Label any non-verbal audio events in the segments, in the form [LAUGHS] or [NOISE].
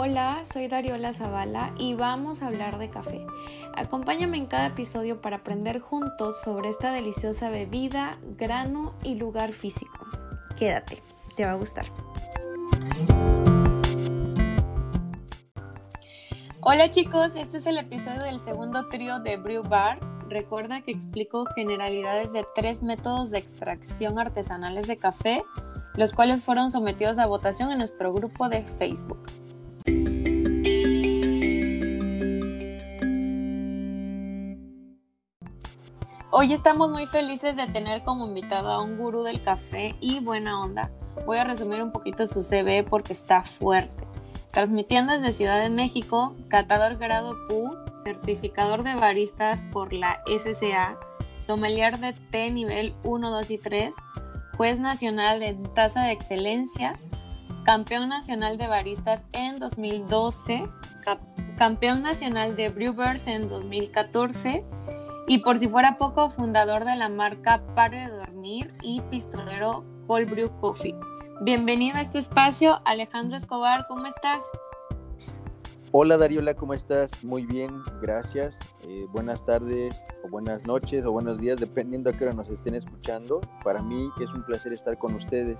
Hola, soy Dariola Zavala y vamos a hablar de café. Acompáñame en cada episodio para aprender juntos sobre esta deliciosa bebida, grano y lugar físico. Quédate, te va a gustar. Hola chicos, este es el episodio del segundo trío de Brew Bar. Recuerda que explico generalidades de tres métodos de extracción artesanales de café, los cuales fueron sometidos a votación en nuestro grupo de Facebook. Hoy estamos muy felices de tener como invitado a un gurú del café y buena onda. Voy a resumir un poquito su CV porque está fuerte. Transmitiendo desde Ciudad de México, catador grado Q, certificador de baristas por la SCA, sommelier de té nivel 1, 2 y 3, juez nacional de tasa de excelencia, campeón nacional de baristas en 2012, campeón nacional de Brewers en 2014 y por si fuera poco, fundador de la marca Pare de Dormir y pistolero Cold Brew Coffee. Bienvenido a este espacio, Alejandro Escobar, ¿cómo estás? Hola Dariola, ¿cómo estás? Muy bien, gracias. Eh, buenas tardes, o buenas noches, o buenos días, dependiendo a qué hora nos estén escuchando. Para mí es un placer estar con ustedes.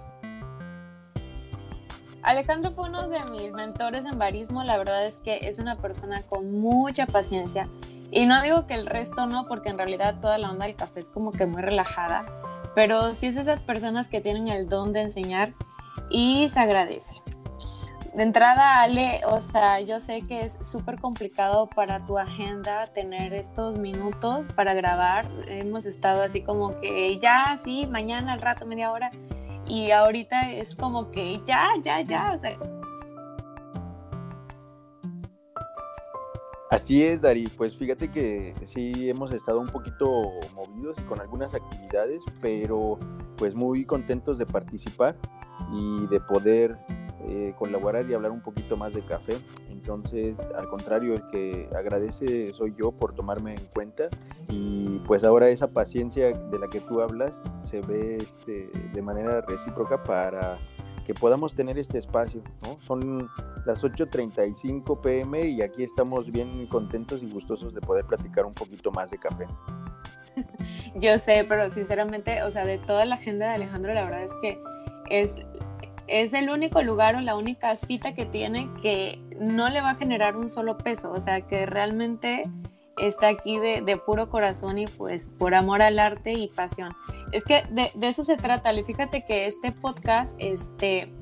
Alejandro fue uno de mis mentores en barismo. La verdad es que es una persona con mucha paciencia y no digo que el resto no, porque en realidad toda la onda del café es como que muy relajada, pero sí es esas personas que tienen el don de enseñar y se agradece. De entrada, Ale, o sea, yo sé que es súper complicado para tu agenda tener estos minutos para grabar. Hemos estado así como que ya, sí, mañana, al rato, media hora. Y ahorita es como que ya, ya, ya. O sea, Así es, Dari. Pues fíjate que sí hemos estado un poquito movidos con algunas actividades, pero pues muy contentos de participar y de poder eh, colaborar y hablar un poquito más de café. Entonces, al contrario, el que agradece soy yo por tomarme en cuenta y pues ahora esa paciencia de la que tú hablas se ve este, de manera recíproca para que podamos tener este espacio. Son las 8.35 pm y aquí estamos bien contentos y gustosos de poder platicar un poquito más de café. [LAUGHS] Yo sé, pero sinceramente, o sea, de toda la agenda de Alejandro, la verdad es que es, es el único lugar o la única cita que tiene que no le va a generar un solo peso, o sea, que realmente está aquí de, de puro corazón y pues por amor al arte y pasión. Es que de, eso se trata, y fíjate que este podcast, este,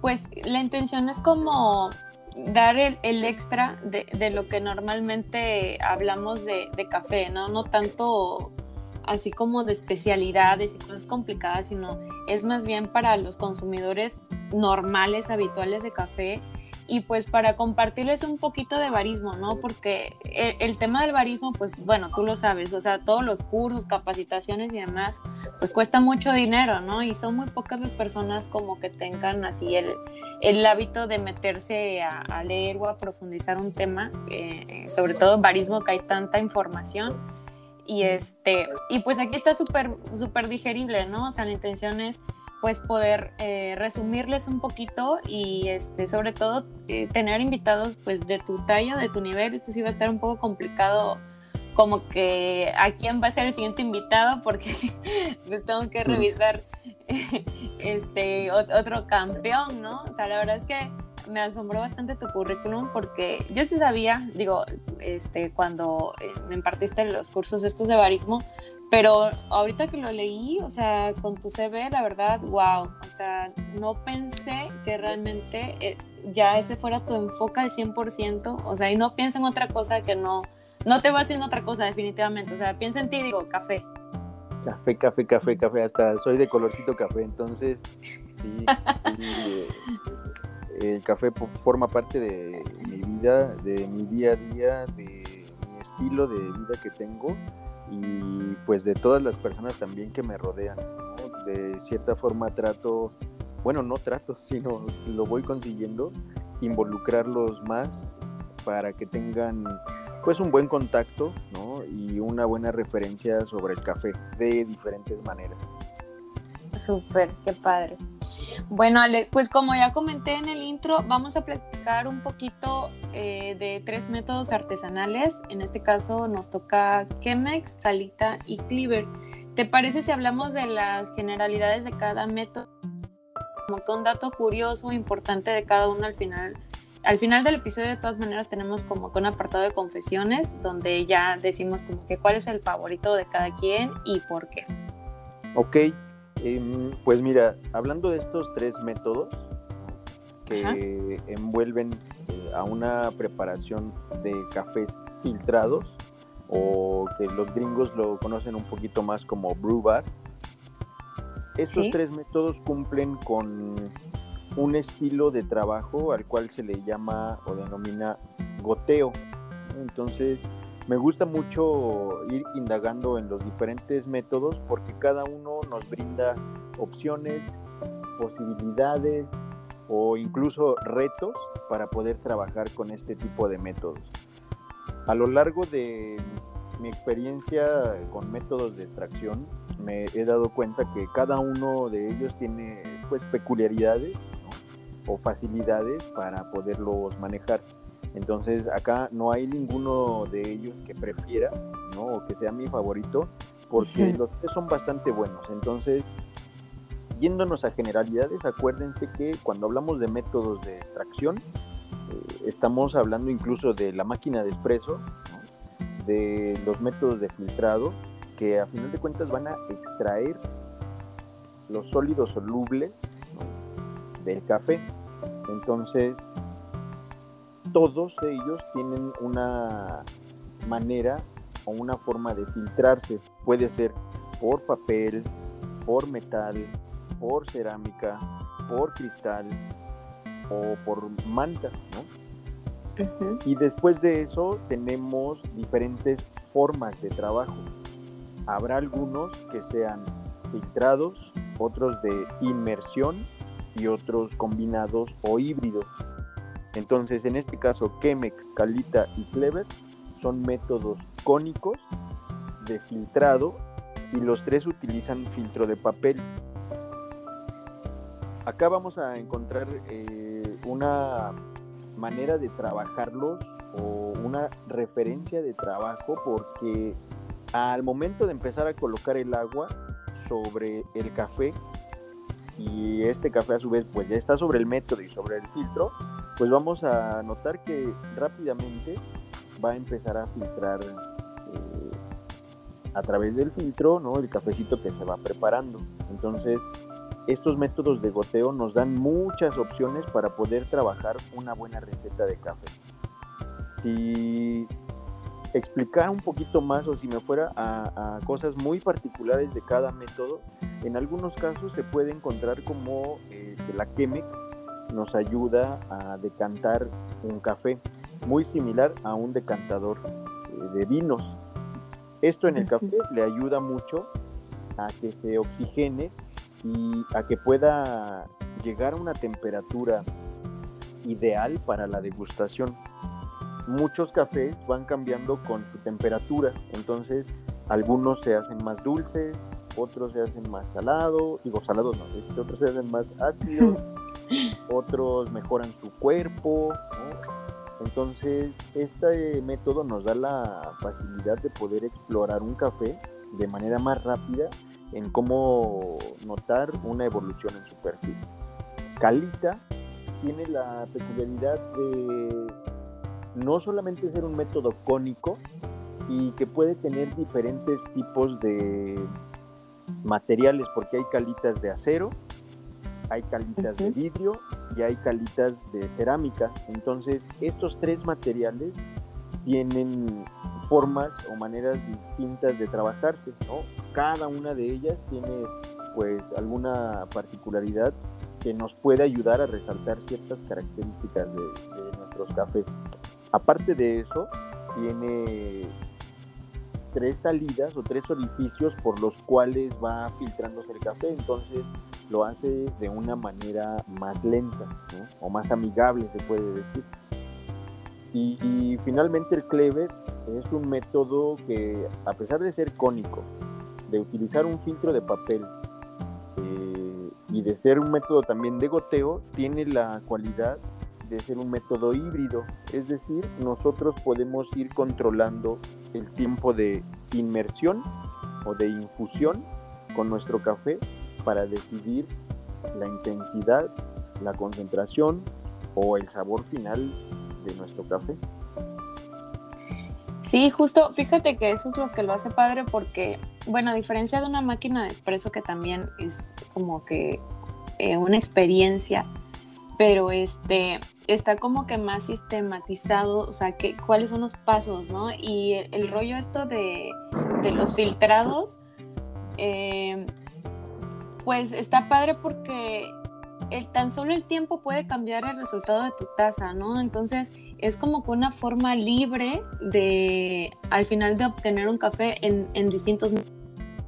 pues la intención es como dar el, extra de, lo que normalmente hablamos de, café, ¿no? No tanto así como de especialidades y cosas complicadas, sino es más bien para los consumidores normales, habituales de café, y pues para compartirles un poquito de barismo, ¿no? Porque el, tema del barismo, pues bueno, tú lo sabes, o sea, todos los cursos, capacitaciones y demás, pues cuesta mucho dinero, ¿no? Y son muy pocas las personas como que tengan así el, el hábito de meterse a, leer o a profundizar un tema, eh, sobre todo barismo que hay tanta información. Y, este, y pues aquí está súper, súper digerible, ¿no? O sea, la intención es pues poder eh, resumirles un poquito y este, sobre todo eh, tener invitados pues de tu talla, de tu nivel. Este sí va a estar un poco complicado como que a quién va a ser el siguiente invitado porque [LAUGHS] pues tengo que revisar [LAUGHS] este otro campeón, ¿no? O sea, la verdad es que me asombró bastante tu currículum porque yo sí sabía, digo, este, cuando eh, me impartiste los cursos estos de barismo, pero ahorita que lo leí, o sea, con tu CV, la verdad, wow. O sea, no pensé que realmente eh, ya ese fuera tu enfoque al 100%. O sea, y no piensa en otra cosa que no, no te va haciendo otra cosa definitivamente. O sea, piensa en ti digo, café. Café, café, café, café. Hasta soy de colorcito café. Entonces, sí, eh, el café forma parte de mi vida, de mi día a día, de estilo de vida que tengo y pues de todas las personas también que me rodean. De cierta forma trato, bueno, no trato, [LAUGHS] sino lo voy consiguiendo, involucrarlos más para que tengan pues un buen contacto y una buena referencia sobre el café de diferentes maneras. Súper, qué padre. Bueno, Ale, pues como ya comenté en el intro, vamos a platicar un poquito eh, de tres métodos artesanales. En este caso nos toca Chemex, Calita y Cleaver. ¿Te parece si hablamos de las generalidades de cada método? Como que un dato curioso, importante de cada uno al final. Al final del episodio, de todas maneras, tenemos como que un apartado de confesiones donde ya decimos como que cuál es el favorito de cada quien y por qué. Ok, Em, pues mira, hablando de estos tres métodos que envuelven eh, a una preparación de cafés filtrados, o que los gringos lo conocen un poquito más como brew bar, estos tres métodos cumplen con un estilo de trabajo al cual se le llama o denomina goteo. Entonces, me gusta mucho ir indagando en los diferentes métodos porque cada uno nos brinda opciones, posibilidades o incluso retos para poder trabajar con este tipo de métodos. A lo largo de mi experiencia con métodos de extracción, me he dado cuenta que cada uno de ellos tiene pues peculiaridades o facilidades para poderlos manejar. Entonces acá no hay ninguno de ellos que prefiera, ¿no? O que sea mi favorito, porque los tres son bastante buenos. Entonces, yéndonos a generalidades, acuérdense que cuando hablamos de métodos de extracción, eh, estamos hablando incluso de la máquina de espresso, de los métodos de filtrado, que a final de cuentas van a extraer los sólidos solubles del café. Entonces, todos ellos tienen una manera o una forma de filtrarse. Puede ser por papel, por metal, por cerámica, por cristal o por manta, Y después de eso tenemos diferentes formas de trabajo. Habrá algunos que sean filtrados, otros de inmersión y otros combinados o híbridos. Entonces, en este caso, Chemex, Calita y Clever son métodos cónicos de filtrado y los tres utilizan filtro de papel. Acá vamos a encontrar eh, una manera de trabajarlos o una referencia de trabajo porque al momento de empezar a colocar el agua sobre el café y este café a su vez pues ya está sobre el método y sobre el filtro, pues vamos a notar que rápidamente va a empezar a filtrar eh, a través del filtro ¿no? el cafecito que se va preparando. Entonces, estos métodos de goteo nos dan muchas opciones para poder trabajar una buena receta de café. Si explicar un poquito más o si me fuera a, cosas muy particulares de cada método, en algunos casos se puede encontrar como eh, la Chemex nos ayuda a decantar un café, muy similar a un decantador eh, de vinos. Esto en el café le ayuda mucho a que se oxigene y a que pueda llegar a una temperatura ideal para la degustación. Muchos cafés van cambiando con su temperatura, entonces algunos se hacen más dulces, otros se hacen más salados, digo salados no, otros se hacen más [LAUGHS] ácidos otros mejoran su cuerpo. Entonces, este método nos da la facilidad de poder explorar un café de manera más rápida en cómo notar una evolución en su perfil. Calita tiene la peculiaridad de no solamente ser un método cónico y que puede tener diferentes tipos de materiales, porque hay calitas de acero, hay calitas de vidrio y hay calitas de cerámica. Entonces, estos tres materiales tienen formas o maneras distintas de trabajarse, ¿no? Cada una de ellas tiene pues alguna particularidad que nos puede ayudar a resaltar ciertas características de, de nuestros cafés. Aparte de eso, tiene tres salidas o tres orificios por los cuales va filtrándose el café. Entonces, lo hace de una manera más lenta o más amigable, se puede decir. Y, finalmente el clever es un método que, a pesar de ser cónico, de utilizar un filtro de papel eh, y de ser un método también de goteo, tiene la cualidad de ser un método híbrido, es decir, nosotros podemos ir controlando el tiempo de inmersión o de infusión con nuestro café para decidir la intensidad, la concentración o el sabor final de nuestro café. Sí, justo, fíjate que eso es lo que lo hace padre porque, bueno, a diferencia de una máquina de expreso que también es como que eh, una experiencia, pero este está como que más sistematizado, o sea, que, cuáles son los pasos, ¿no? Y el, rollo esto de, los filtrados, eh, pues está padre porque el, tan solo el tiempo puede cambiar el resultado de tu taza, ¿no? Entonces es como que una forma libre de, al final, de obtener un café en, en distintos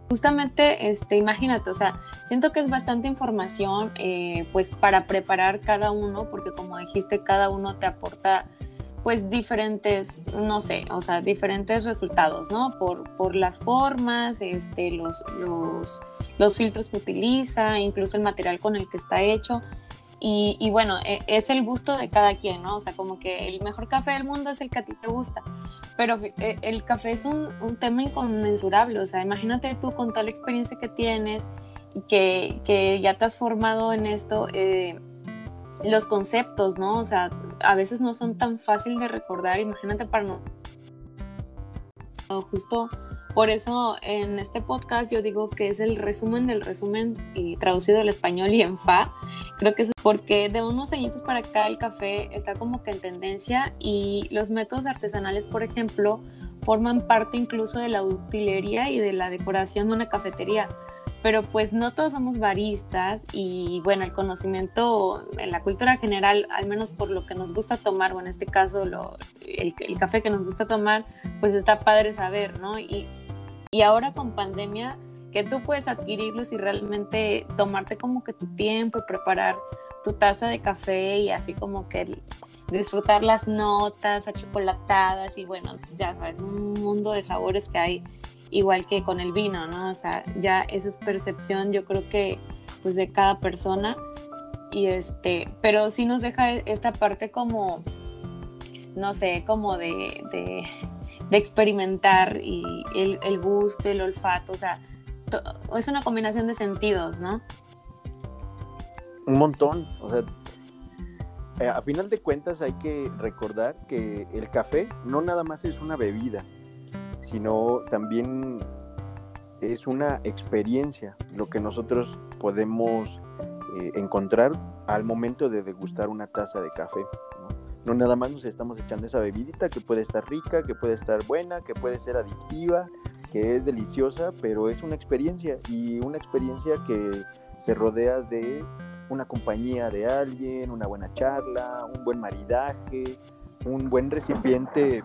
justamente, este, imagínate, o sea, siento que es bastante información, eh, pues, para preparar cada uno, porque como dijiste, cada uno te aporta, pues, diferentes, no sé, o sea, diferentes resultados, ¿no? Por, por las formas, este, los, los, los filtros que utiliza, incluso el material con el que está hecho. Y, y, bueno, e, es el gusto de cada quien, ¿no? O sea, como que el mejor café del mundo es el que a ti te gusta. Pero eh, el café es un, un, tema inconmensurable, o sea, imagínate tú con toda la experiencia que tienes y que, que ya te has formado en esto, eh, los conceptos, ¿no? O sea, a veces no son tan fácil de recordar, imagínate para no... Justo por eso en este podcast yo digo que es el resumen del resumen y traducido al español y en fa. Creo que es porque de unos añitos para acá el café está como que en tendencia y los métodos artesanales, por ejemplo, forman parte incluso de la utilería y de la decoración de una cafetería. Pero pues no todos somos baristas y bueno, el conocimiento en la cultura general, al menos por lo que nos gusta tomar, o en este caso lo, el, el café que nos gusta tomar, pues está padre saber, ¿no? Y y ahora con pandemia, que tú puedes adquirirlos y realmente tomarte como que tu tiempo y preparar tu taza de café y así como que disfrutar las notas achocolatadas y bueno, ya sabes, un mundo de sabores que hay igual que con el vino, ¿no? O sea, ya esa es percepción, yo creo que pues de cada persona y este, pero sí nos deja esta parte como, no sé, como de, de experimentar y el, gusto, el olfato, o sea, es una combinación de sentidos, ¿no? Un montón, o sea, eh, a final de cuentas hay que recordar que el café no nada más es una bebida, sino también es una experiencia, lo que nosotros podemos eh, encontrar al momento de degustar una taza de café. No nada más nos estamos echando esa bebidita que puede estar rica, que puede estar buena, que puede ser adictiva, que es deliciosa, pero es una experiencia y una experiencia que se rodea de una compañía de alguien, una buena charla, un buen maridaje, un buen recipiente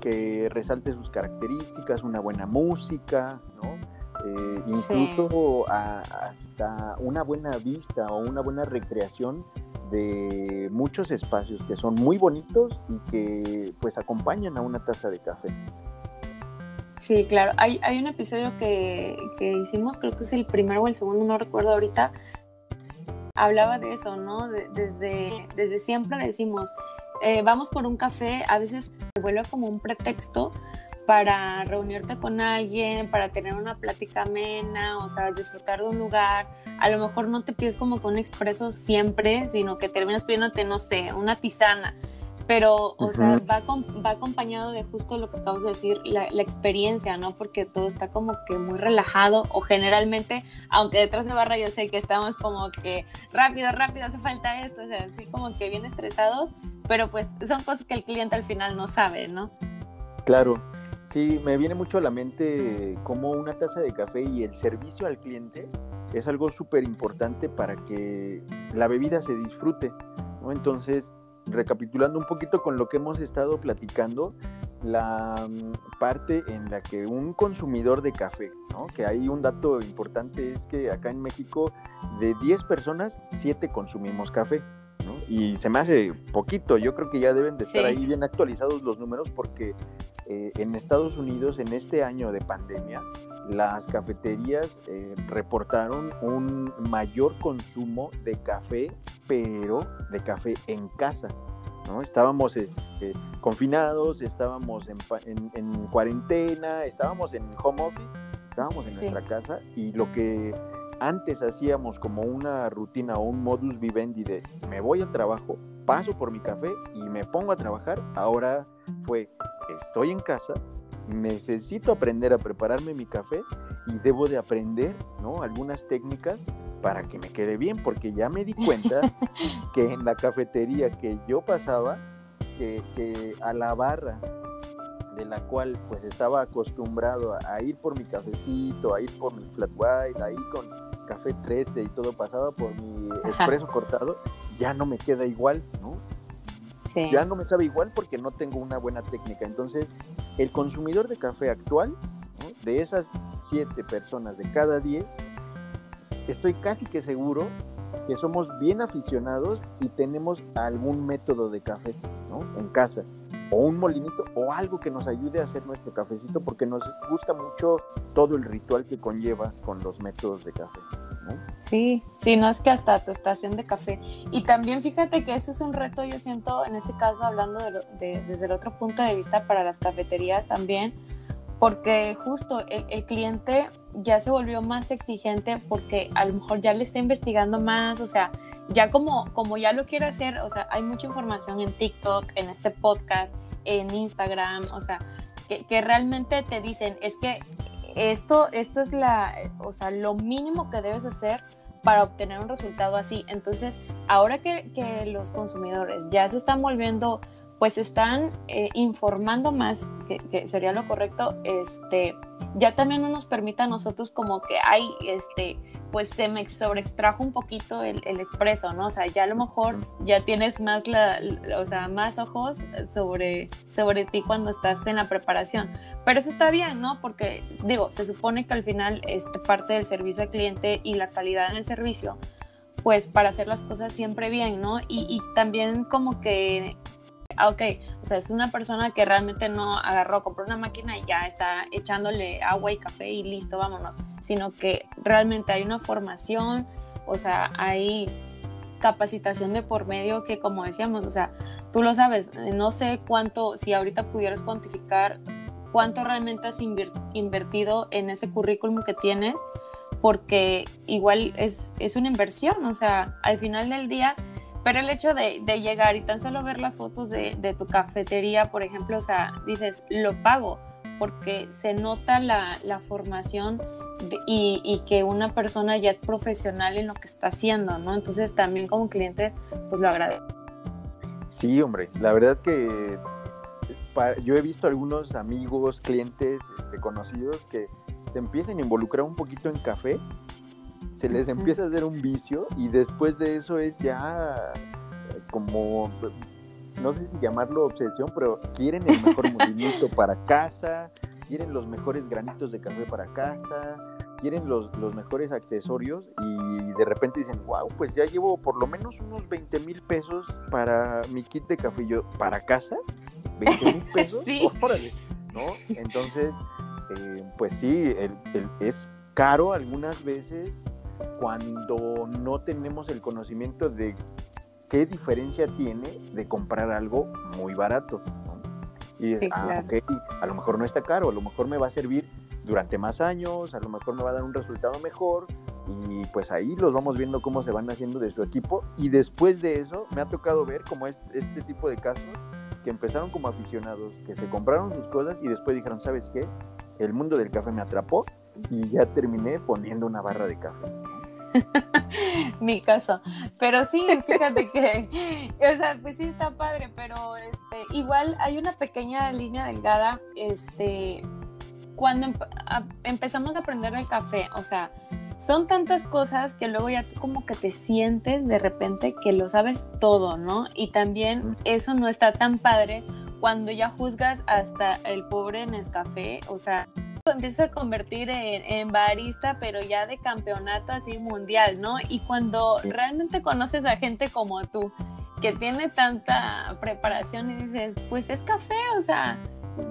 que resalte sus características, una buena música, ¿no? Eh, incluso hasta una buena vista o una buena recreación de muchos espacios que son muy bonitos y que pues acompañan a una taza de café. Sí, claro. Hay, hay un episodio que, que, hicimos, creo que es el primero o el segundo, no recuerdo ahorita, hablaba de eso, ¿no? desde, desde siempre decimos, eh, vamos por un café, a veces se vuelve como un pretexto para reunirte con alguien, para tener una plática amena, o sea, disfrutar de un lugar. A lo mejor no te pides como con un expreso siempre, sino que terminas pidiéndote, no sé, una tisana. Pero, o sea, va, va, acompañado de justo lo que acabas de decir, la, la, experiencia, ¿no? Porque todo está como que muy relajado o generalmente, aunque detrás de barra yo sé que estamos como que rápido, rápido, hace falta esto, o sea, así como que bien estresados, pero pues son cosas que el cliente al final no sabe, ¿no? Claro, Sí, me viene mucho a la mente cómo una taza de café y el servicio al cliente es algo súper importante para que la bebida se disfrute. ¿no? Entonces, recapitulando un poquito con lo que hemos estado platicando, la mm, parte en la que un consumidor de café, ¿no? que hay un dato importante es que acá en México de 10 personas, 7 consumimos café. ¿no? Y se me hace poquito, yo creo que ya deben de estar ahí bien actualizados los números porque eh, en Estados Unidos en este año de pandemia, las cafeterías eh, reportaron un mayor consumo de café, pero de café en casa. ¿no? Estábamos este, confinados, estábamos en, cuarentena, estábamos en home office, estábamos en nuestra casa y lo que antes hacíamos como una rutina o un modus vivendi de me voy al trabajo, paso por mi café y me pongo a trabajar, ahora fue estoy en casa, necesito aprender a prepararme mi café y debo de aprender ¿no? algunas técnicas para que me quede bien, porque ya me di cuenta [LAUGHS] que en la cafetería que yo pasaba, que, a la barra de la cual pues estaba acostumbrado a, ir por mi cafecito, a ir por mi flat white, ahí con café 13 y todo pasaba por mi espresso cortado, ya no me queda igual, ¿no? Ya no me sabe igual porque no tengo una buena técnica. Entonces, el consumidor de café actual, de esas siete personas de cada diez, estoy casi que seguro que somos bien aficionados y tenemos algún método de café en casa, o un molinito, o algo que nos ayude a hacer nuestro cafecito, porque nos gusta mucho todo el ritual que conlleva con los métodos de café. Sí, sí, no es que hasta tu estación de café. Y también fíjate que eso es un reto, yo siento, en este caso, hablando desde el otro punto de vista para las cafeterías también, porque justo el, cliente ya se volvió más exigente porque a lo mejor ya le está investigando más, o sea, ya como, como ya lo quiere hacer, o sea, hay mucha información en TikTok, en este podcast, en Instagram, o sea, que realmente te dicen, es que esto, esto es la, o sea, lo mínimo que debes hacer para obtener un resultado así. Entonces, ahora que, que los consumidores ya se están volviendo pues están eh, informando más, que, sería lo correcto, este, ya también no nos permite a nosotros como que hay, este, pues se me sobreextrajo un poquito el, el expreso, ¿no? O sea, ya a lo mejor ya tienes más, la, o sea, más ojos sobre, sobre ti cuando estás en la preparación. Pero eso está bien, ¿no? Porque, digo, se supone que al final este, parte del servicio al cliente y la calidad en el servicio, pues para hacer las cosas siempre bien, ¿no? Y, y también como que ah, ok, o sea, es una persona que realmente no agarró, compró una máquina y ya está echándole agua y café y listo, vámonos, sino que realmente hay una formación, o sea, hay capacitación de por medio que como decíamos, o sea, tú lo sabes, no sé cuánto, si ahorita pudieras cuantificar cuánto realmente has invertido en ese currículum que tienes, porque igual es, es una inversión, o sea, al final del día pero el hecho de, llegar y tan solo ver las fotos de, tu cafetería, por ejemplo, o sea, dices, lo pago, porque se nota la, formación y, que una persona ya es profesional en lo que está haciendo, ¿no? Entonces también como cliente, pues lo agradezco. Sí, hombre, la verdad que yo he visto algunos amigos, clientes este, conocidos que se empiezan a involucrar un poquito en café se les empieza a hacer un vicio y después de eso es ya eh, como, no sé si llamarlo obsesión, pero quieren el mejor [LAUGHS] movimiento para casa, quieren los mejores granitos de café para casa, quieren los, los mejores accesorios y de repente dicen, wow, pues ya llevo por lo menos unos 20 mil pesos para mi kit de café. Yo, ¿para casa? ¿20 mil [LAUGHS] pesos? sí. ¿no? Entonces, eh, pues sí, es caro algunas veces cuando no tenemos el conocimiento de qué diferencia tiene de comprar algo muy barato. Y ah, a lo mejor no está caro, a lo mejor me va a servir durante más años, a lo mejor me va a dar un resultado mejor y pues ahí los vamos viendo cómo se van haciendo de su equipo y después de eso me ha tocado ver como este, este tipo de casos que empezaron como aficionados, que se compraron sus cosas y después dijeron, ¿sabes qué? El mundo del café me atrapó y ya terminé poniendo una barra de café. [LAUGHS] Mi caso. Pero sí, fíjate que, o sea, pues sí está padre, pero este, igual hay una pequeña línea delgada, este, cuando empezamos a aprender el café, o sea, son tantas cosas que luego ya como que te sientes de repente que lo sabes todo, ¿no? Y también eso no está tan padre cuando ya juzgas hasta el pobre Nescafé, o sea, empieza a convertir en, barista, pero ya de campeonato así mundial, ¿no? Y cuando realmente conoces a gente como tú, que tiene tanta preparación y dices, pues es café, o sea,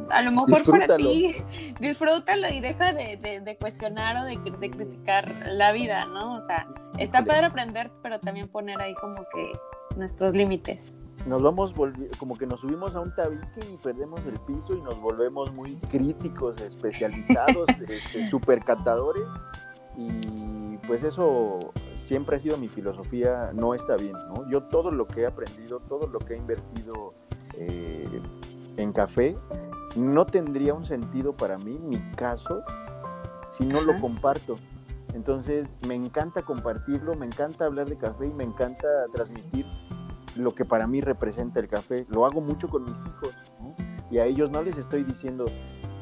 a lo mejor para ti, [LAUGHS] disfrútalo y deja de, cuestionar o de, criticar la vida, ¿no? O sea, está padre aprender, pero también poner ahí como que nuestros límites. Nos vamos, como que nos subimos a un tabique y perdemos el piso y nos volvemos muy críticos, especializados, [LAUGHS] este, supercatadores y pues eso siempre ha sido mi filosofía, no está bien, ¿no? Yo todo lo que he aprendido, todo lo que he invertido eh, en café, no tendría un sentido para mí, mi caso, si no lo comparto. Entonces me encanta compartirlo, me encanta hablar de café y me encanta transmitir lo que para mí representa el café. Lo hago mucho con mis hijos y a ellos no les estoy diciendo,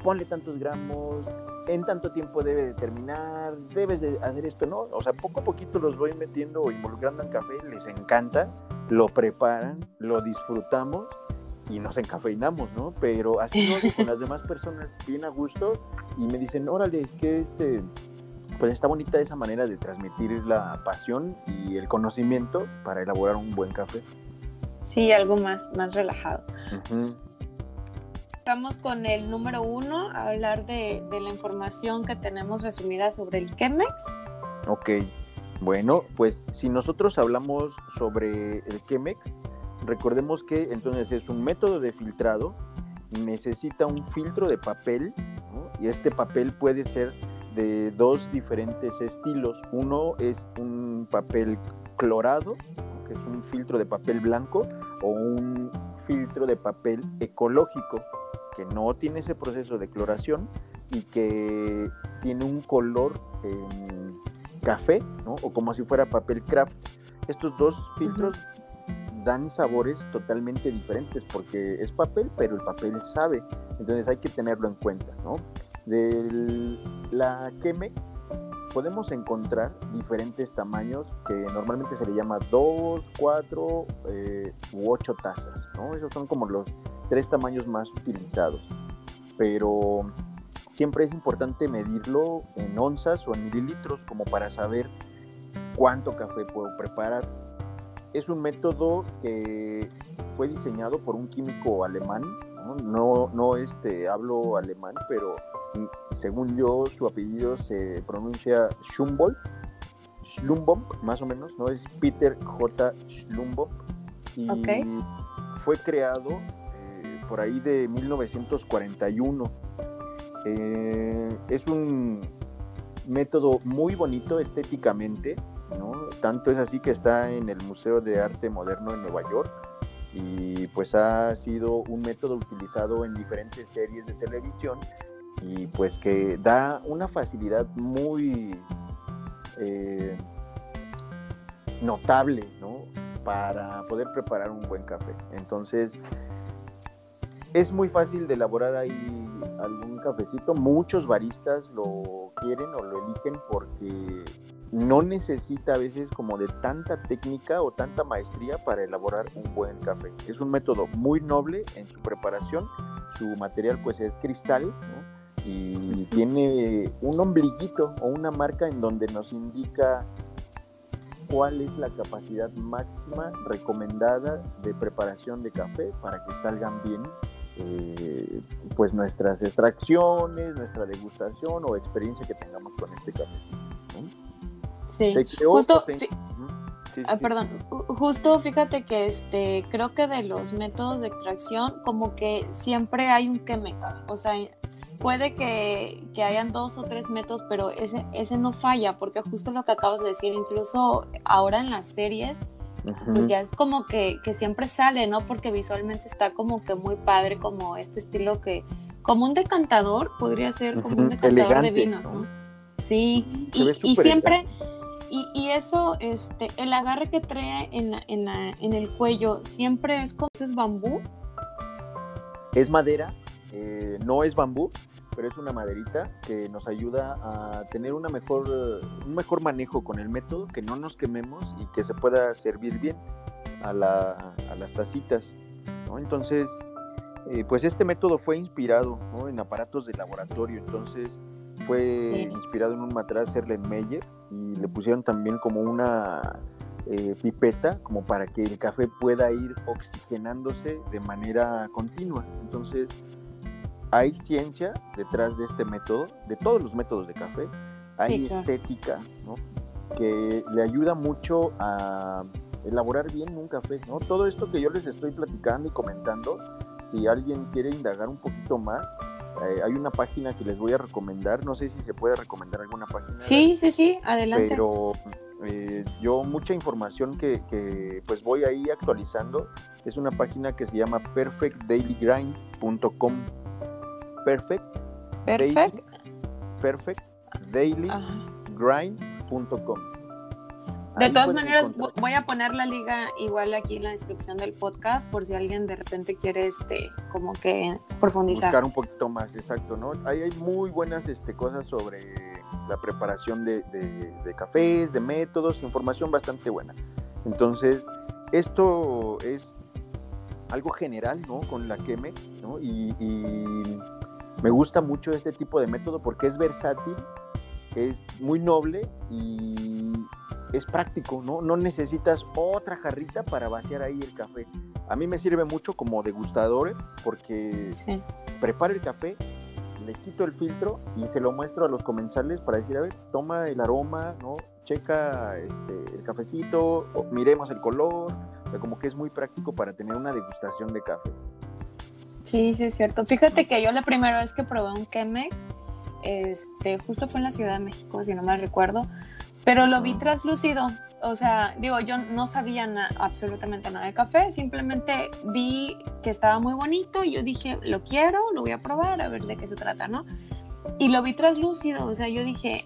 ponle tantos gramos, en tanto tiempo debe de terminar, debes de hacer esto, ¿no? O sea, poco a poquito los voy metiendo o involucrando en café, les encanta, lo preparan, lo disfrutamos y nos encafeinamos, ¿no? Pero así lo con las demás personas bien a gusto y me dicen, órale, que este, pues está bonita esa manera de transmitir la pasión y el conocimiento para elaborar un buen café. Sí, algo más, más relajado. Vamos con el número uno, a hablar de, de, la información que tenemos resumida sobre el Chemex. Ok, bueno, pues si nosotros hablamos sobre el Chemex, recordemos que entonces es un método de filtrado, necesita un filtro de papel, y este papel puede ser de dos diferentes estilos. Uno es un papel clorado, que es un filtro de papel blanco, o un filtro de papel ecológico, que no tiene ese proceso de cloración y que tiene un color café, ¿no? o como si fuera papel craft. Estos dos filtros dan sabores totalmente diferentes porque es papel, pero el papel sabe. Entonces hay que tenerlo en cuenta. ¿no? De la Chemex podemos encontrar diferentes tamaños que normalmente se le llama 2, 4 eh, u 8 tazas. ¿no? Esos son como los tres tamaños más utilizados. Pero siempre es importante medirlo en onzas o en mililitros como para saber cuánto café puedo preparar. Es un método que fue diseñado por un químico alemán, no, no, este, hablo alemán, pero según yo su apellido se pronuncia Schumboldt, Schlumbomb, más o menos, ¿no? Es Peter J. Schlumbomb y fue creado por ahí de 1941. Eh, es un método muy bonito estéticamente, Tanto es así que está en el Museo de Arte Moderno en Nueva York y pues ha sido un método utilizado en diferentes series de televisión y pues que da una facilidad muy eh, notable, Para poder preparar un buen café. Entonces, es muy fácil de elaborar ahí algún cafecito. Muchos baristas lo quieren o lo eligen porque no necesita a veces como de tanta técnica o tanta maestría para elaborar un buen café. Es un método muy noble en su preparación. Su material pues es cristal y tiene un ombliguito o una marca en donde nos indica cuál es la capacidad máxima recomendada de preparación de café para que salgan bien eh, pues nuestras extracciones, nuestra degustación o experiencia que tengamos con este café. Sí, justo, ah, perdón, justo fíjate que este, creo que de los métodos de extracción como que siempre hay un Chemex, o sea, puede que, que, hayan dos o tres métodos, pero ese, ese no falla, porque justo lo que acabas de decir, incluso ahora en las series, pues ya es como que, siempre sale, ¿no? Porque visualmente está como que muy padre, como este estilo que, como un decantador, podría ser como un decantador de vinos, ¿no? Sí, y, siempre, y, eso, este, el agarre que trae en, en, en el cuello, siempre es como, ¿es bambú? Es madera, eh, no es bambú, pero es una maderita que nos ayuda a tener una mejor, un mejor manejo con el método, que no nos quememos y que se pueda servir bien a, las tacitas. Entonces, eh, pues este método fue inspirado en aparatos de laboratorio, entonces fue inspirado en un matraz Erlenmeyer y le pusieron también como una eh, pipeta como para que el café pueda ir oxigenándose de manera continua. Entonces, hay ciencia detrás de este método, de todos los métodos de café, hay estética, ¿no? Que le ayuda mucho a elaborar bien un café, ¿no? Todo esto que yo les estoy platicando y comentando, si alguien quiere indagar un poquito más, eh, hay una página que les voy a recomendar, no sé si se puede recomendar alguna página. Sí, sí, sí, adelante. Pero eh, yo mucha información que, que, pues voy ahí actualizando es una página que se llama perfectdailygrind.com. Perfect. Perfect. perfectdailygrind.com. De todas maneras, voy a poner la liga igual aquí en la descripción del podcast por si alguien de repente quiere este como que profundizar. Buscar un poquito más, exacto, ¿no? Ahí hay muy buenas este, cosas sobre la preparación de, cafés, de métodos, información bastante buena. Entonces, esto es algo general, ¿no? Con la Chemex, ¿no? y me gusta mucho este tipo de método porque es versátil, es muy noble y es práctico, ¿no? No necesitas otra jarrita para vaciar ahí el café. A mí me sirve mucho como degustador porque preparo el café, le quito el filtro y se lo muestro a los comensales para decir, a ver, toma el aroma, ¿no? Checa este, el cafecito, miremos el color, o sea, como que es muy práctico para tener una degustación de café. Sí, sí, es cierto. Fíjate que yo la primera vez que probé un Chemex, este, justo fue en la Ciudad de México, si no me recuerdo, pero lo vi traslúcido. O sea, digo, yo no sabía absolutamente nada de café, simplemente vi que estaba muy bonito y yo dije, lo quiero, lo voy a probar, a ver de qué se trata, ¿no? Y lo vi traslúcido, o sea, yo dije,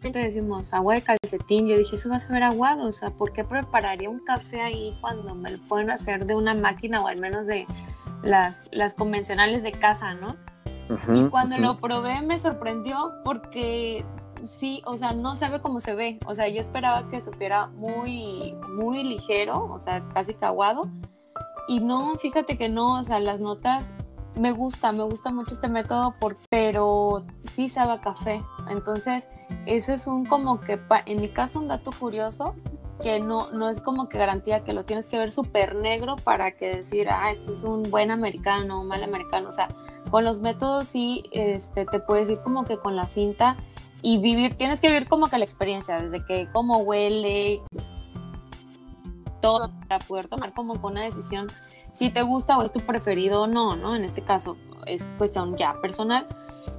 decimos agua de calcetín, yo dije, eso va a ser aguado, o sea, ¿por qué prepararía un café ahí cuando me lo pueden hacer de una máquina o al menos de las, las convencionales de casa, ¿no? y cuando lo probé me sorprendió porque sí, o sea, no sabe cómo se ve. O sea, yo esperaba que supiera muy, muy ligero, o sea, casi caguado. Y no, fíjate que no, o sea, las notas me gusta, me gusta mucho este método, por, pero sí sabe a café. Entonces, eso es un como que, en mi caso, un dato curioso, que no, no es como que garantía que lo tienes que ver súper negro para que decir, ah, este es un buen americano, un mal americano. O sea, con los métodos sí este, te puedes ir como que con la finta y vivir, tienes que vivir como que la experiencia, desde que cómo huele, todo para poder tomar como una decisión si te gusta o es tu preferido o no, ¿no? En este caso es cuestión ya personal,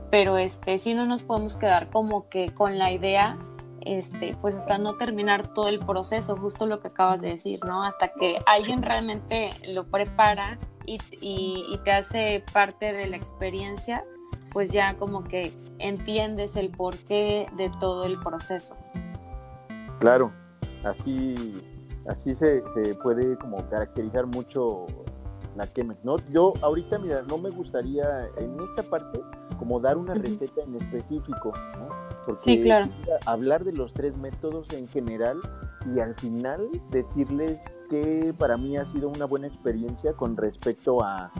pero este sí no nos podemos quedar como que con la idea este, pues hasta no terminar todo el proceso, justo lo que acabas de decir, ¿no? Hasta que alguien realmente lo prepara y, y te hace parte de la experiencia, pues ya como que entiendes el porqué de todo el proceso. Claro, así, así se, puede como caracterizar mucho la Chemex, ¿no? Yo ahorita, mira, no me gustaría en esta parte como dar una receta en específico, ¿no? Porque sí, claro. hablar de los tres métodos en general y al final decirles que para mí ha sido una buena experiencia con respecto a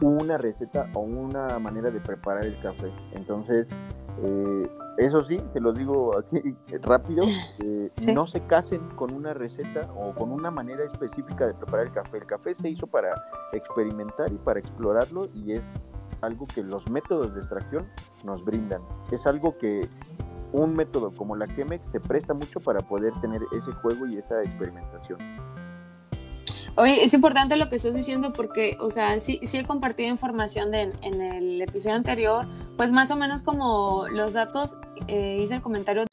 una receta o una manera de preparar el café. Entonces, eh, eso sí, te lo digo aquí [LAUGHS] rápido, eh, no se casen con una receta o con una manera específica de preparar el café. El café se hizo para experimentar y para explorarlo y es algo que los métodos de extracción nos brindan. Es algo que un método como la Chemex se presta mucho para poder tener ese juego y esa experimentación. Oye, es importante lo que estás diciendo porque, o sea, sí, sí he compartido información de, en el episodio anterior, pues más o menos como los datos, eh, hice el comentario,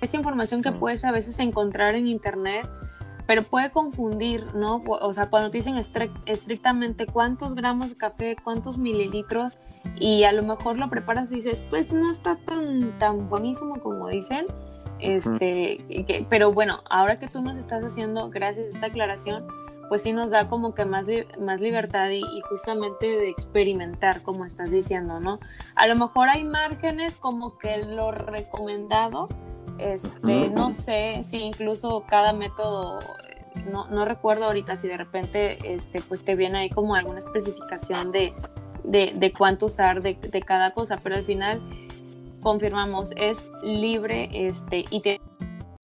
esa información que puedes a veces encontrar en internet, pero puede confundir, ¿no? O sea, cuando te dicen estrictamente cuántos gramos de café, cuántos mililitros, y a lo mejor lo preparas y dices, pues no está tan, tan buenísimo como dicen, este, pero bueno, ahora que tú nos estás haciendo, gracias a esta aclaración, pues sí nos da como que más, más libertad y, justamente de experimentar, como estás diciendo, ¿no? A lo mejor hay márgenes como que lo recomendado, este, no sé si incluso cada método, no, no, recuerdo ahorita si de repente, este, pues te viene ahí como alguna especificación de, de, de cuánto usar de, de cada cosa, pero al final confirmamos, es libre este, y te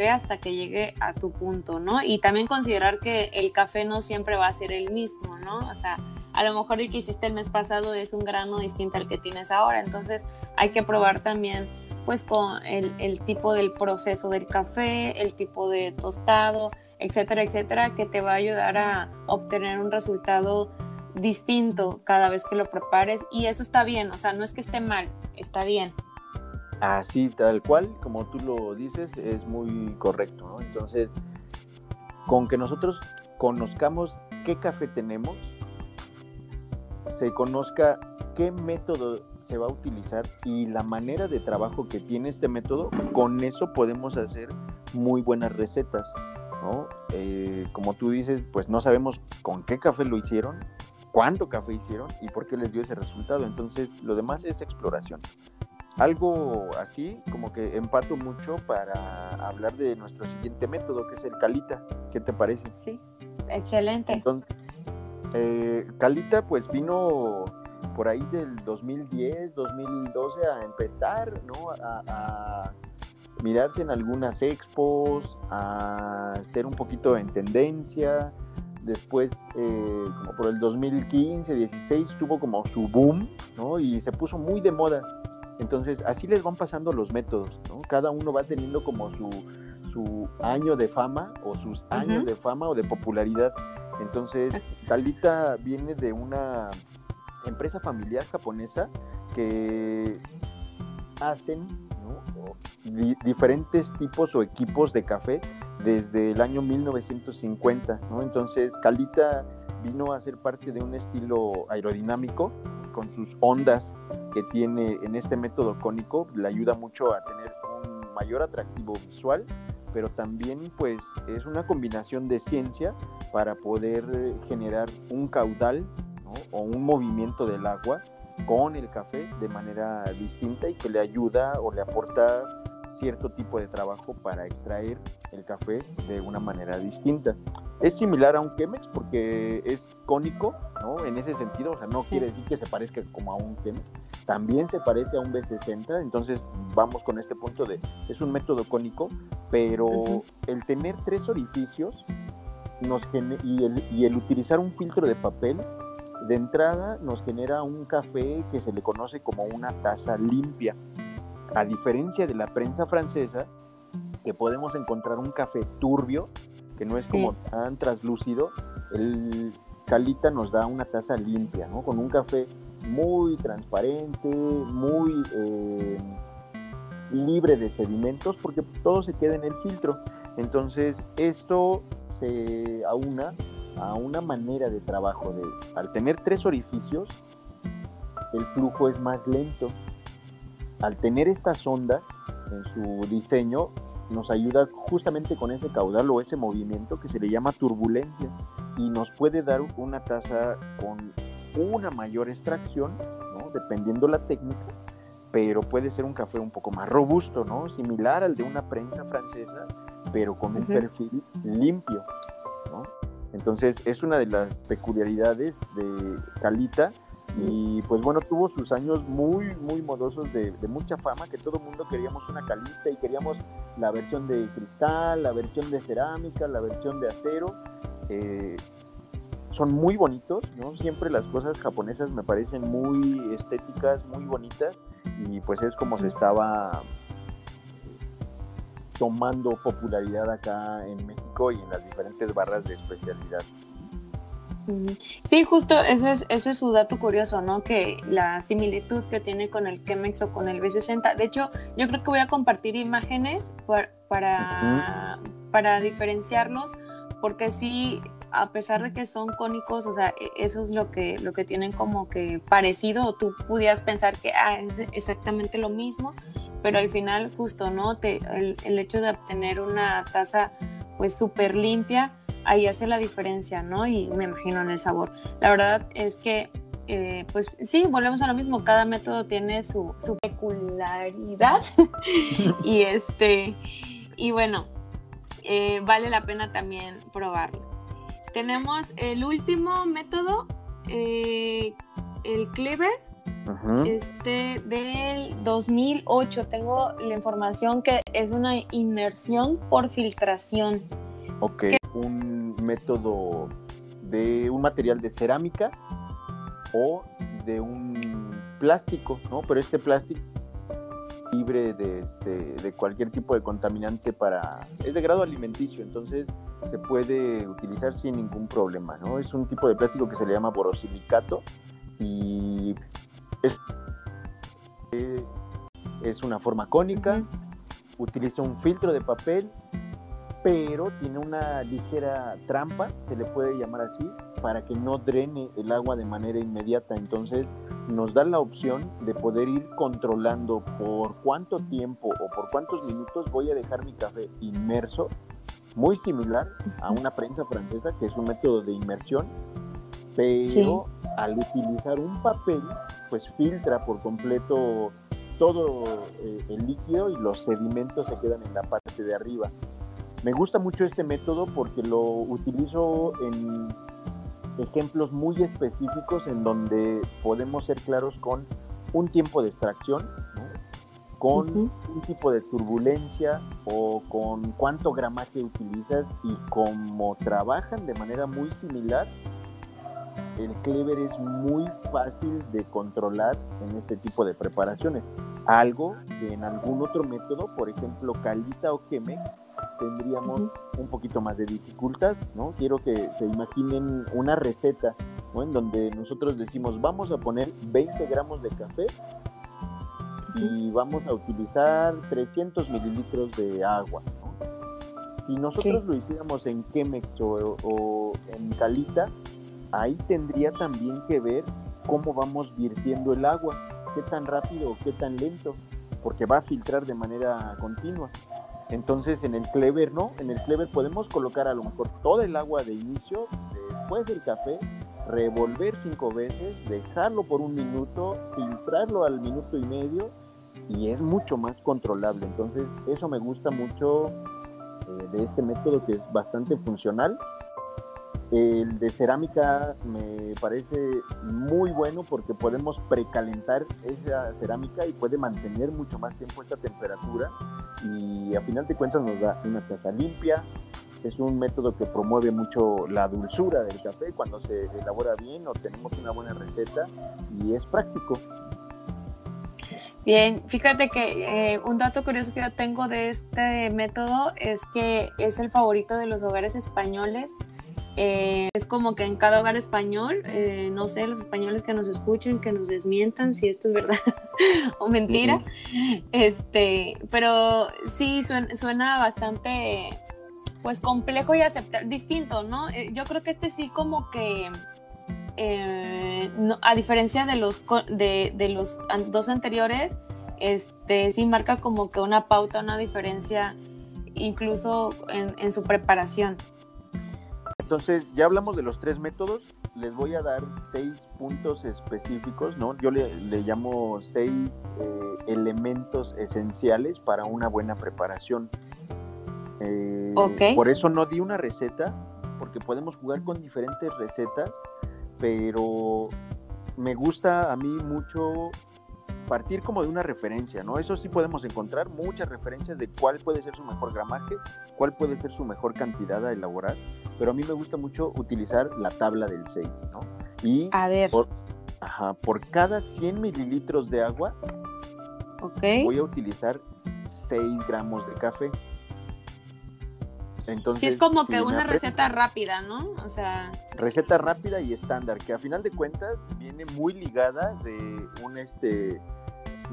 hasta que llegue a tu punto, ¿no? Y también considerar que el café no siempre va a ser el mismo, ¿no? O sea, a lo mejor el que hiciste el mes pasado es un grano distinto al que tienes ahora, entonces hay que probar también pues con el, el tipo del proceso del café, el tipo de tostado, etcétera, etcétera, que te va a ayudar a obtener un resultado distinto cada vez que lo prepares y eso está bien, o sea, no es que esté mal, está bien. Así, tal cual, como tú lo dices, es muy correcto. Entonces, con que nosotros conozcamos qué café tenemos, se conozca qué método se va a utilizar y la manera de trabajo que tiene este método, con eso podemos hacer muy buenas recetas. Eh, como tú dices, pues no sabemos con qué café lo hicieron, cuánto café hicieron y por qué les dio ese resultado. Entonces, lo demás es exploración. Algo así, como que empato mucho para hablar de nuestro siguiente método, que es el Calita. ¿Qué te parece? Sí, excelente. Entonces, eh, Calita, pues vino por ahí del 2010, 2012 a empezar, ¿no? A, mirarse en algunas expos, a ser un poquito en tendencia. Después, eh, como por el 2015, 16, tuvo como su boom, ¿no? Y se puso muy de moda. Entonces, así les van pasando los métodos, ¿no? Cada uno va teniendo como su, su año de fama o sus años de fama o de popularidad. Entonces, Calita viene de una empresa familiar japonesa que hacen diferentes tipos o equipos de café desde el año 1950. ¿no? Entonces, Calita vino a ser parte de un estilo aerodinámico con sus ondas que tiene en este método cónico, le ayuda mucho a tener un mayor atractivo visual, pero también pues es una combinación de ciencia para poder generar un caudal o un movimiento del agua con el café de manera distinta y que le ayuda o le aporta cierto tipo de trabajo para extraer el café de una manera distinta. Es similar a un Chemex porque es cónico, ¿no? En ese sentido, o sea, no quiere decir que se parezca como a un. También se parece a un B60, entonces vamos con este punto de, es un método cónico, pero el tener tres orificios nos y, el, y el utilizar un filtro de papel de entrada nos genera un café que se le conoce como una taza limpia. A diferencia de la prensa francesa, que podemos encontrar un café turbio, que no es como tan translúcido, el Calita nos da una taza limpia, ¿no? Con un café muy transparente, muy eh, libre de sedimentos, porque todo se queda en el filtro. Entonces, esto se aúna a una manera de trabajo de al tener tres orificios el flujo es más lento al tener estas ondas en su diseño nos ayuda justamente con ese caudal o ese movimiento que se le llama turbulencia y nos puede dar una taza con una mayor extracción, ¿no? dependiendo la técnica, pero puede ser un café un poco más robusto, ¿no? similar al de una prensa francesa, pero con un perfil limpio. Entonces es una de las peculiaridades de Calita y pues bueno, tuvo sus años muy, muy modosos de, mucha fama, que todo el mundo queríamos una Calita y queríamos la versión de cristal, la versión de cerámica, la versión de acero. Eh, son muy bonitos, ¿no? Siempre las cosas japonesas me parecen muy estéticas, muy bonitas y pues es como se estaba tomando popularidad acá en México y en las diferentes barras de especialidad. Sí, justo ese es, ese es su dato curioso, ¿no? Que la similitud que tiene con el Chemex o con el B60. De hecho, yo creo que voy a compartir imágenes para, para diferenciarlos, porque sí, a pesar de que son cónicos, o sea, e, eso es lo que, lo que tienen como que parecido, o tú pudieras pensar que ah, es exactamente lo mismo, pero al final justo, ¿no? Te, el, hecho de obtener una taza pues súper limpia, ahí hace la diferencia, ¿no? Y me imagino en el sabor. La verdad es que, eh, pues sí, volvemos a lo mismo, cada método tiene su, su peculiaridad [LAUGHS] [LAUGHS] y este, y bueno, eh, vale la pena también probarlo. Tenemos el último método, eh, el clever, este del 2008. Tengo la información que es una inmersión por filtración. Ok, un método de un material de cerámica o de un plástico, ¿no? Pero este plástico libre de, este, de cualquier tipo de contaminante para... es de grado alimenticio, entonces se puede utilizar sin ningún problema, ¿no? Es un tipo de plástico que se le llama borosilicato y es, es una forma cónica, utiliza un filtro de papel, pero tiene una ligera trampa, se le puede llamar así, para que no drene el agua de manera inmediata. Entonces nos da la opción de poder ir controlando por cuánto tiempo o por cuántos minutos voy a dejar mi café inmerso, muy similar a una prensa francesa, que es un método de inmersión, pero al utilizar un papel, pues filtra por completo todo eh, el líquido y los sedimentos se quedan en la parte de arriba. Me gusta mucho este método porque lo utilizo en ejemplos muy específicos en donde podemos ser claros con un tiempo de extracción, con un tipo de turbulencia o con cuánto gramaje utilizas y cómo trabajan de manera muy similar. El clever es muy fácil de controlar en este tipo de preparaciones. Algo que en algún otro método, por ejemplo, Calita o Chemex, tendríamos un poquito más de dificultad, ¿no? Quiero que se imaginen una receta, ¿no? En donde nosotros decimos, vamos a poner 20 gramos de café y vamos a utilizar 300 mililitros de agua, Si nosotros lo hiciéramos en Chemex o, o en Calita, ahí tendría también que ver cómo vamos virtiendo el agua, qué tan rápido o qué tan lento, porque va a filtrar de manera continua. Entonces en el clever no, en el clever podemos colocar a lo mejor todo el agua de inicio, después del café, revolver cinco veces, dejarlo por un minuto, filtrarlo al minuto y medio y es mucho más controlable. Entonces eso me gusta mucho eh, de este método que es bastante funcional el de cerámica me parece muy bueno porque podemos precalentar esa cerámica y puede mantener mucho más tiempo esta temperatura y a final de cuentas nos da una taza limpia. Es un método que promueve mucho la dulzura del café cuando se elabora bien o tenemos una buena receta y es práctico. Bien, fíjate que eh, un dato curioso que yo tengo de este método es que es el favorito de los hogares españoles eh, es como que en cada hogar español, eh, no sé, los españoles que nos escuchen, que nos desmientan si esto es verdad [LAUGHS] o mentira. Este, pero sí suena, bastante pues complejo y aceptar, distinto, ¿no? Eh, yo creo que este sí como que a diferencia de los de, de, los dos anteriores, este sí marca como que una pauta, una diferencia incluso en, en su preparación. Entonces, ya hablamos de los tres métodos. Les voy a dar seis puntos específicos, ¿no? Yo le, llamo seis eh, elementos esenciales para una buena preparación. Eh, por eso no di una receta, porque podemos jugar con diferentes recetas, pero me gusta a mí mucho partir como de una referencia, ¿no? Eso sí podemos encontrar muchas referencias de cuál puede ser su mejor gramaje, cuál puede ser su mejor cantidad a elaborar, pero a mí me gusta mucho utilizar la tabla del 6, ¿no? Y a ver. Por, ajá, por cada 100 mililitros de agua, voy a utilizar 6 gramos de café. Entonces, sí, es como que una receta rápida, ¿no? O sea. Receta rápida y estándar, que a final de cuentas viene muy ligada de un este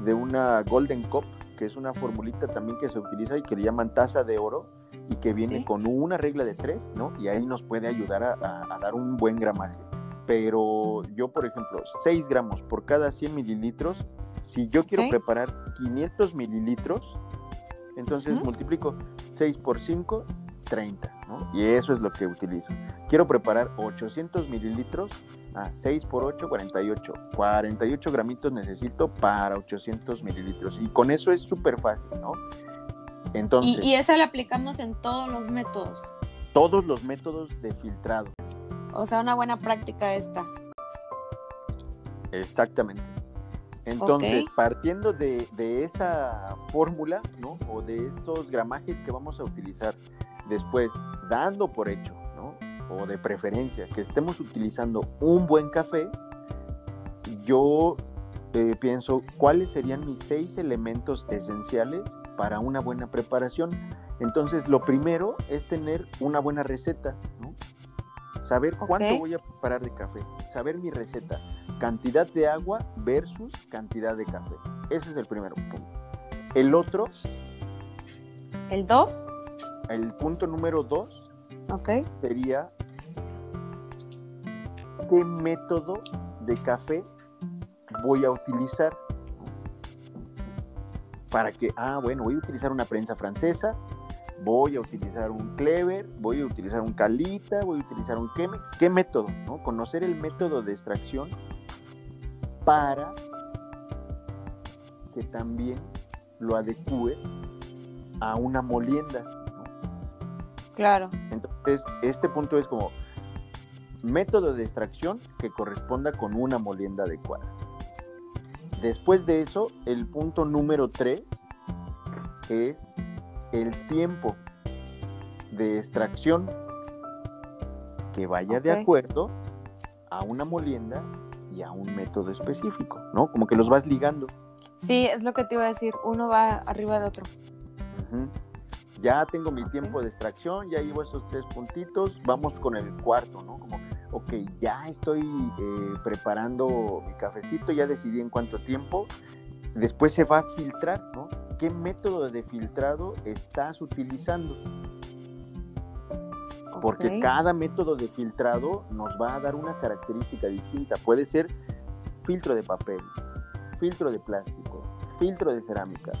de una Golden Cup, que es una formulita también que se utiliza y que le llaman taza de oro y que viene con una regla de tres, ¿no? Y ahí nos puede ayudar a, dar un buen gramaje. Pero yo, por ejemplo, 6 gramos por cada 100 mililitros, si yo quiero preparar 500 mililitros, entonces multiplico 6 por 5, 30, ¿no? Y eso es lo que utilizo. Quiero preparar 800 mililitros, a 6 por 8, 48. 48 gramitos necesito para 800 mililitros. Y con eso es súper fácil, ¿no? Entonces, y, y esa la aplicamos en todos los métodos. Todos los métodos de filtrado. O sea, una buena práctica esta. Exactamente. Entonces, partiendo de, de esa fórmula, ¿no? O de esos gramajes que vamos a utilizar, después, dando por hecho, ¿no? O de preferencia, que estemos utilizando un buen café, yo eh, pienso cuáles serían mis seis elementos esenciales para una buena preparación. Entonces, lo primero es tener una buena receta, ¿no? Saber cuánto voy a preparar de café, saber mi receta, cantidad de agua versus cantidad de café. Ese es el primer punto. El otro. ¿El dos? El punto número dos. Sería qué método de café voy a utilizar para que, ah, bueno, voy a utilizar una prensa francesa, voy a utilizar un Clever, voy a utilizar un Calita, voy a utilizar un Chemex. ¿Qué método? No? Conocer el método de extracción para que también lo adecue a una molienda. Claro. Entonces, este punto es como método de extracción que corresponda con una molienda adecuada. Después de eso, el punto número 3 es el tiempo de extracción que vaya de acuerdo a una molienda y a un método específico, ¿no? Como que los vas ligando. Sí, es lo que te iba a decir, uno va arriba de otro. Ya tengo mi tiempo de extracción, ya llevo esos tres puntitos, vamos con el cuarto, ¿no? Como ok, ya estoy eh, preparando mi cafecito, ya decidí en cuánto tiempo, después se va a filtrar, ¿no? ¿Qué método de filtrado estás utilizando? Porque cada método de filtrado nos va a dar una característica distinta. Puede ser filtro de papel, filtro de plástico, filtro de cerámica,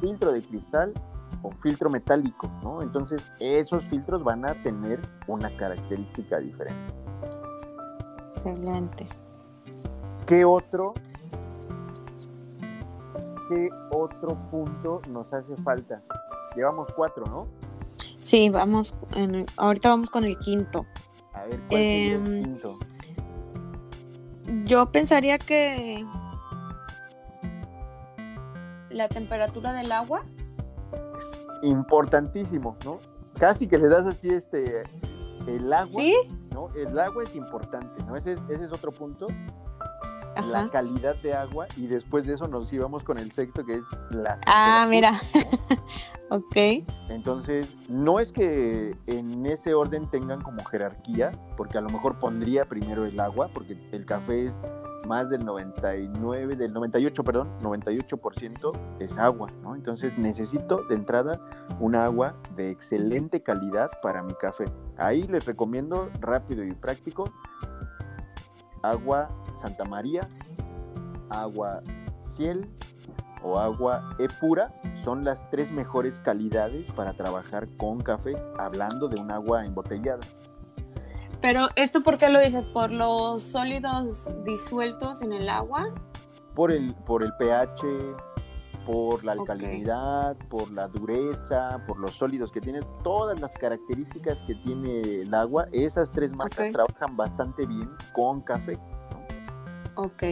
filtro de cristal filtro metálico, ¿no? Entonces esos filtros van a tener una característica diferente. Excelente. ¿Qué otro, qué otro punto nos hace falta? Llevamos cuatro, ¿no? Sí, vamos, en ahorita vamos con el quinto. A ver, ¿cuál es el em, quinto? Yo pensaría que la temperatura del agua. Es importantísimo, ¿no? Casi que le das así este el agua, ¿no? El agua es importante, ¿no? Ese es, ese es otro punto. La calidad de agua y después de eso nos íbamos con el sexto que es la... Ah, mira. [LAUGHS] ok. Entonces, no es que en ese orden tengan como jerarquía, porque a lo mejor pondría primero el agua, porque el café es más del 99, del 98, perdón, 98% es agua, ¿no? Entonces necesito de entrada un agua de excelente calidad para mi café. Ahí les recomiendo rápido y práctico agua Santa María, agua Ciel o agua E-Pura son las tres mejores calidades para trabajar con café, hablando de un agua embotellada. Pero esto por qué lo dices? ¿Por los sólidos disueltos en el agua? Por el, por el pH, por la alcalinidad, por la dureza, por los sólidos que tiene, todas las características que tiene el agua, esas tres marcas trabajan bastante bien con café. Ok.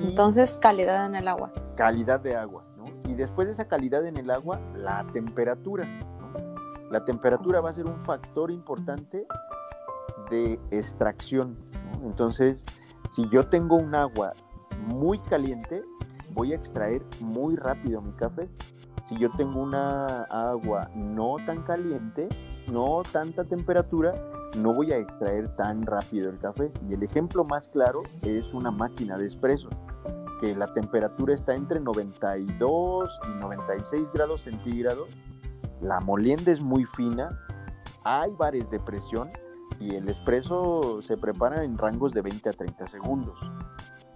Entonces, calidad en el agua. Calidad de agua, ¿no? Y después de esa calidad en el agua, la temperatura. La temperatura va a ser un factor importante de extracción. Entonces, si yo tengo un agua muy caliente, voy a extraer muy rápido mi café. Si yo tengo una agua no tan caliente, no tanta temperatura, no voy a extraer tan rápido el café. Y el ejemplo más claro es una máquina de espresso, que la temperatura está entre 92 y 96 grados centígrados. La molienda es muy fina, hay bares de presión y el espresso se prepara en rangos de 20 a 30 segundos.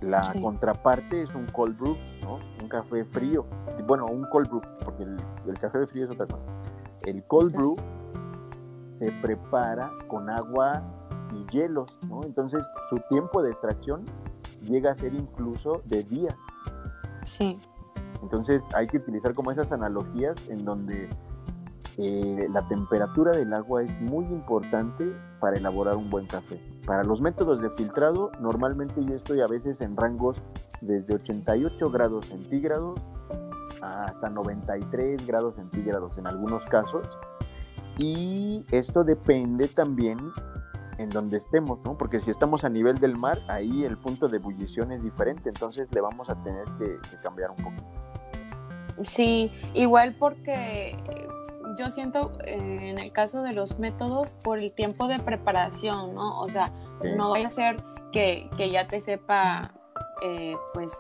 La contraparte es un cold brew, ¿no? Un café frío. Bueno, un cold brew, porque el, café frío es otra cosa. El cold brew se prepara con agua y hielos, ¿no? Entonces su tiempo de extracción llega a ser incluso de día. Sí. Entonces hay que utilizar como esas analogías en donde eh, la temperatura del agua es muy importante para elaborar un buen café. Para los métodos de filtrado, normalmente yo estoy a veces en rangos desde 88 grados centígrados hasta 93 grados centígrados en algunos casos. Y esto depende también en donde estemos, ¿no? Porque si estamos a nivel del mar, ahí el punto de ebullición es diferente, entonces le vamos a tener que, cambiar un poco. Sí, igual porque yo siento eh, en el caso de los métodos por el tiempo de preparación, ¿no? O sea, no vaya a ser que, ya te sepa, eh, pues,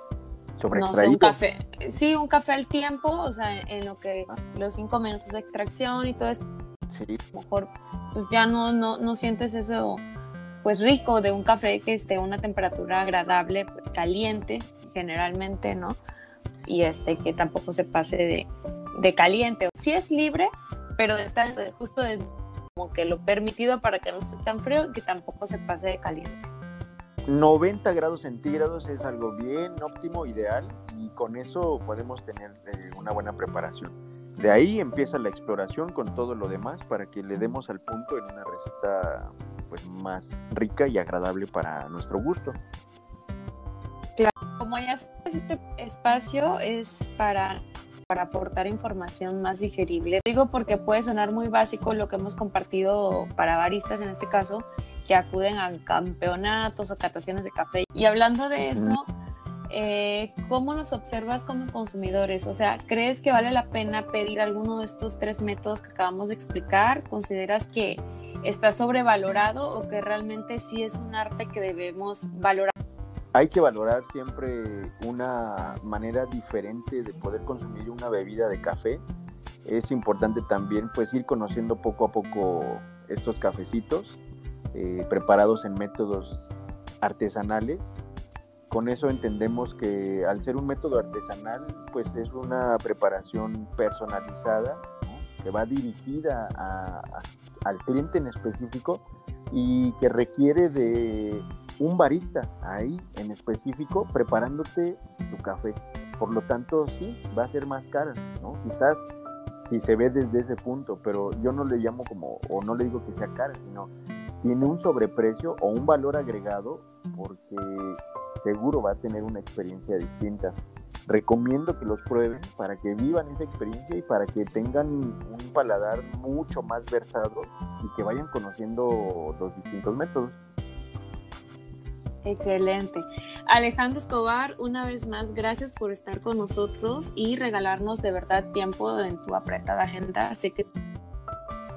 sobre no un café. Sí, un café al tiempo, o sea, en lo que ah. los cinco minutos de extracción y todo esto. Sí. Mejor, pues ya no, no, no sientes eso, pues rico de un café que esté a una temperatura agradable, caliente, generalmente, ¿no? Y este, que tampoco se pase de, de caliente. Sí es libre, pero está justo de, como que lo permitido para que no sea tan frío y que tampoco se pase de caliente. 90 grados centígrados es algo bien óptimo, ideal, y con eso podemos tener eh, una buena preparación. De ahí empieza la exploración con todo lo demás para que le demos al punto en una receta pues, más rica y agradable para nuestro gusto. Claro, como ya sabes, este espacio es para para aportar información más digerible. Digo porque puede sonar muy básico lo que hemos compartido para baristas en este caso, que acuden a campeonatos o cataciones de café. Y hablando de eso, eh, ¿cómo nos observas como consumidores? O sea, ¿crees que vale la pena pedir alguno de estos tres métodos que acabamos de explicar? ¿Consideras que está sobrevalorado o que realmente sí es un arte que debemos valorar? Hay que valorar siempre una manera diferente de poder consumir una bebida de café. Es importante también pues ir conociendo poco a poco estos cafecitos eh, preparados en métodos artesanales. Con eso entendemos que al ser un método artesanal, pues es una preparación personalizada que va dirigida al cliente en específico y que requiere de un barista ahí en específico preparándote tu café. Por lo tanto, sí, va a ser más cara, ¿no? Quizás si se ve desde ese punto, pero yo no le llamo como, o no le digo que sea cara, sino tiene un sobreprecio o un valor agregado porque seguro va a tener una experiencia distinta. Recomiendo que los prueben para que vivan esa experiencia y para que tengan un paladar mucho más versado y que vayan conociendo los distintos métodos. Excelente. Alejandro Escobar, una vez más, gracias por estar con nosotros y regalarnos de verdad tiempo en tu apretada agenda. Sé que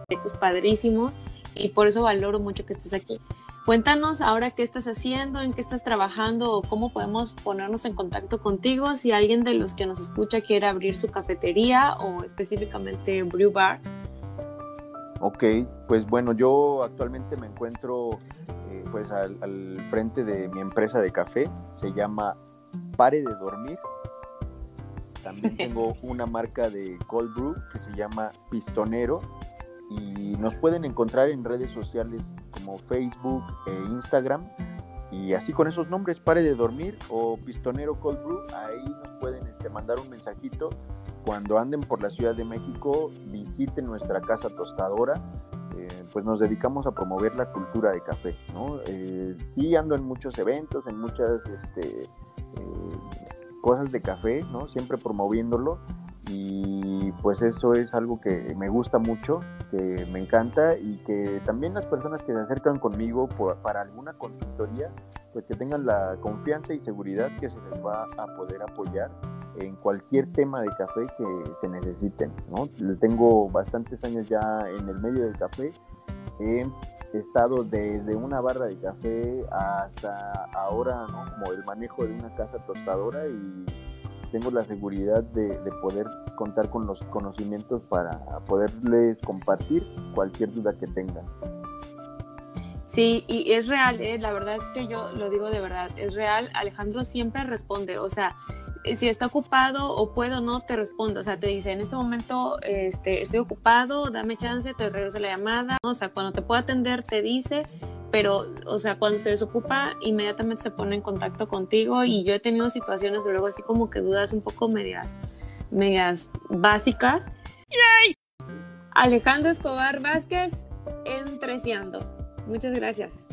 proyectos padrísimos y por eso valoro mucho que estés aquí. Cuéntanos ahora qué estás haciendo, en qué estás trabajando o cómo podemos ponernos en contacto contigo si alguien de los que nos escucha quiere abrir su cafetería o específicamente Brew Bar. Ok, pues bueno, yo actualmente me encuentro eh, pues al, al, frente de mi empresa de café, se llama Pare de Dormir. También [LAUGHS] tengo una marca de cold brew que se llama Pistonero y nos pueden encontrar en redes sociales como Facebook e Instagram y así con esos nombres, Pare de Dormir o Pistonero Cold Brew, ahí nos pueden este, mandar un mensajito. Cuando anden por la Ciudad de México, visiten nuestra casa tostadora, eh, pues nos dedicamos a promover la cultura de café, ¿no? Eh, sí ando en muchos eventos, en muchas este, eh, cosas de café, ¿no? Siempre promoviéndolo y pues eso es algo que me gusta mucho, que me encanta y que también las personas que se acercan conmigo para alguna consultoría, pues que tengan la confianza y seguridad que se les va a poder apoyar en cualquier tema de café que se necesiten. ¿no? Tengo bastantes años ya en el medio del café, he estado desde una barra de café hasta ahora ¿no? como el manejo de una casa tostadora y tengo la seguridad de, poder contar con los conocimientos para poderles compartir cualquier duda que tengan. Sí, y es real, ¿eh? la verdad es que yo lo digo de verdad, es real, Alejandro siempre responde, o sea, si está ocupado o puedo no, te respondo, o sea, te dice, en este momento este, estoy ocupado, dame chance, te regreso la llamada, o sea, cuando te pueda atender te dice, pero, o sea, cuando se desocupa, inmediatamente se pone en contacto contigo y yo he tenido situaciones luego así como que dudas un poco medias, medias básicas. Alejandro Escobar Vázquez, Entreciando. Muchas gracias.